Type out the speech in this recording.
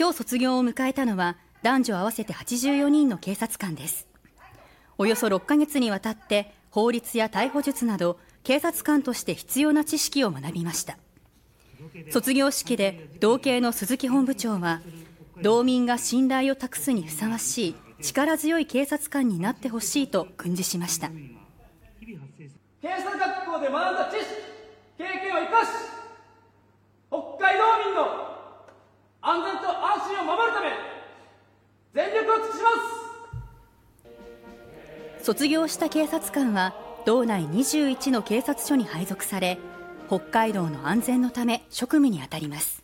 今日卒業を迎えたのは男女合わせて84人の警察官です。およそ6ヶ月にわたって法律や逮捕術など警察官として必要な知識を学びました。卒業式で同系の鈴木本部長は道民が信頼を託すにふさわしい力強い警察官になってほしいと訓示しました。警察学校で学んだ知識経験を生かし北海道民の安全と安心を守るため全力を尽くします。卒業した警察官は道内21の警察署に配属され北海道の安全のため職務に当たります。